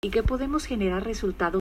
y que podemos generar resultados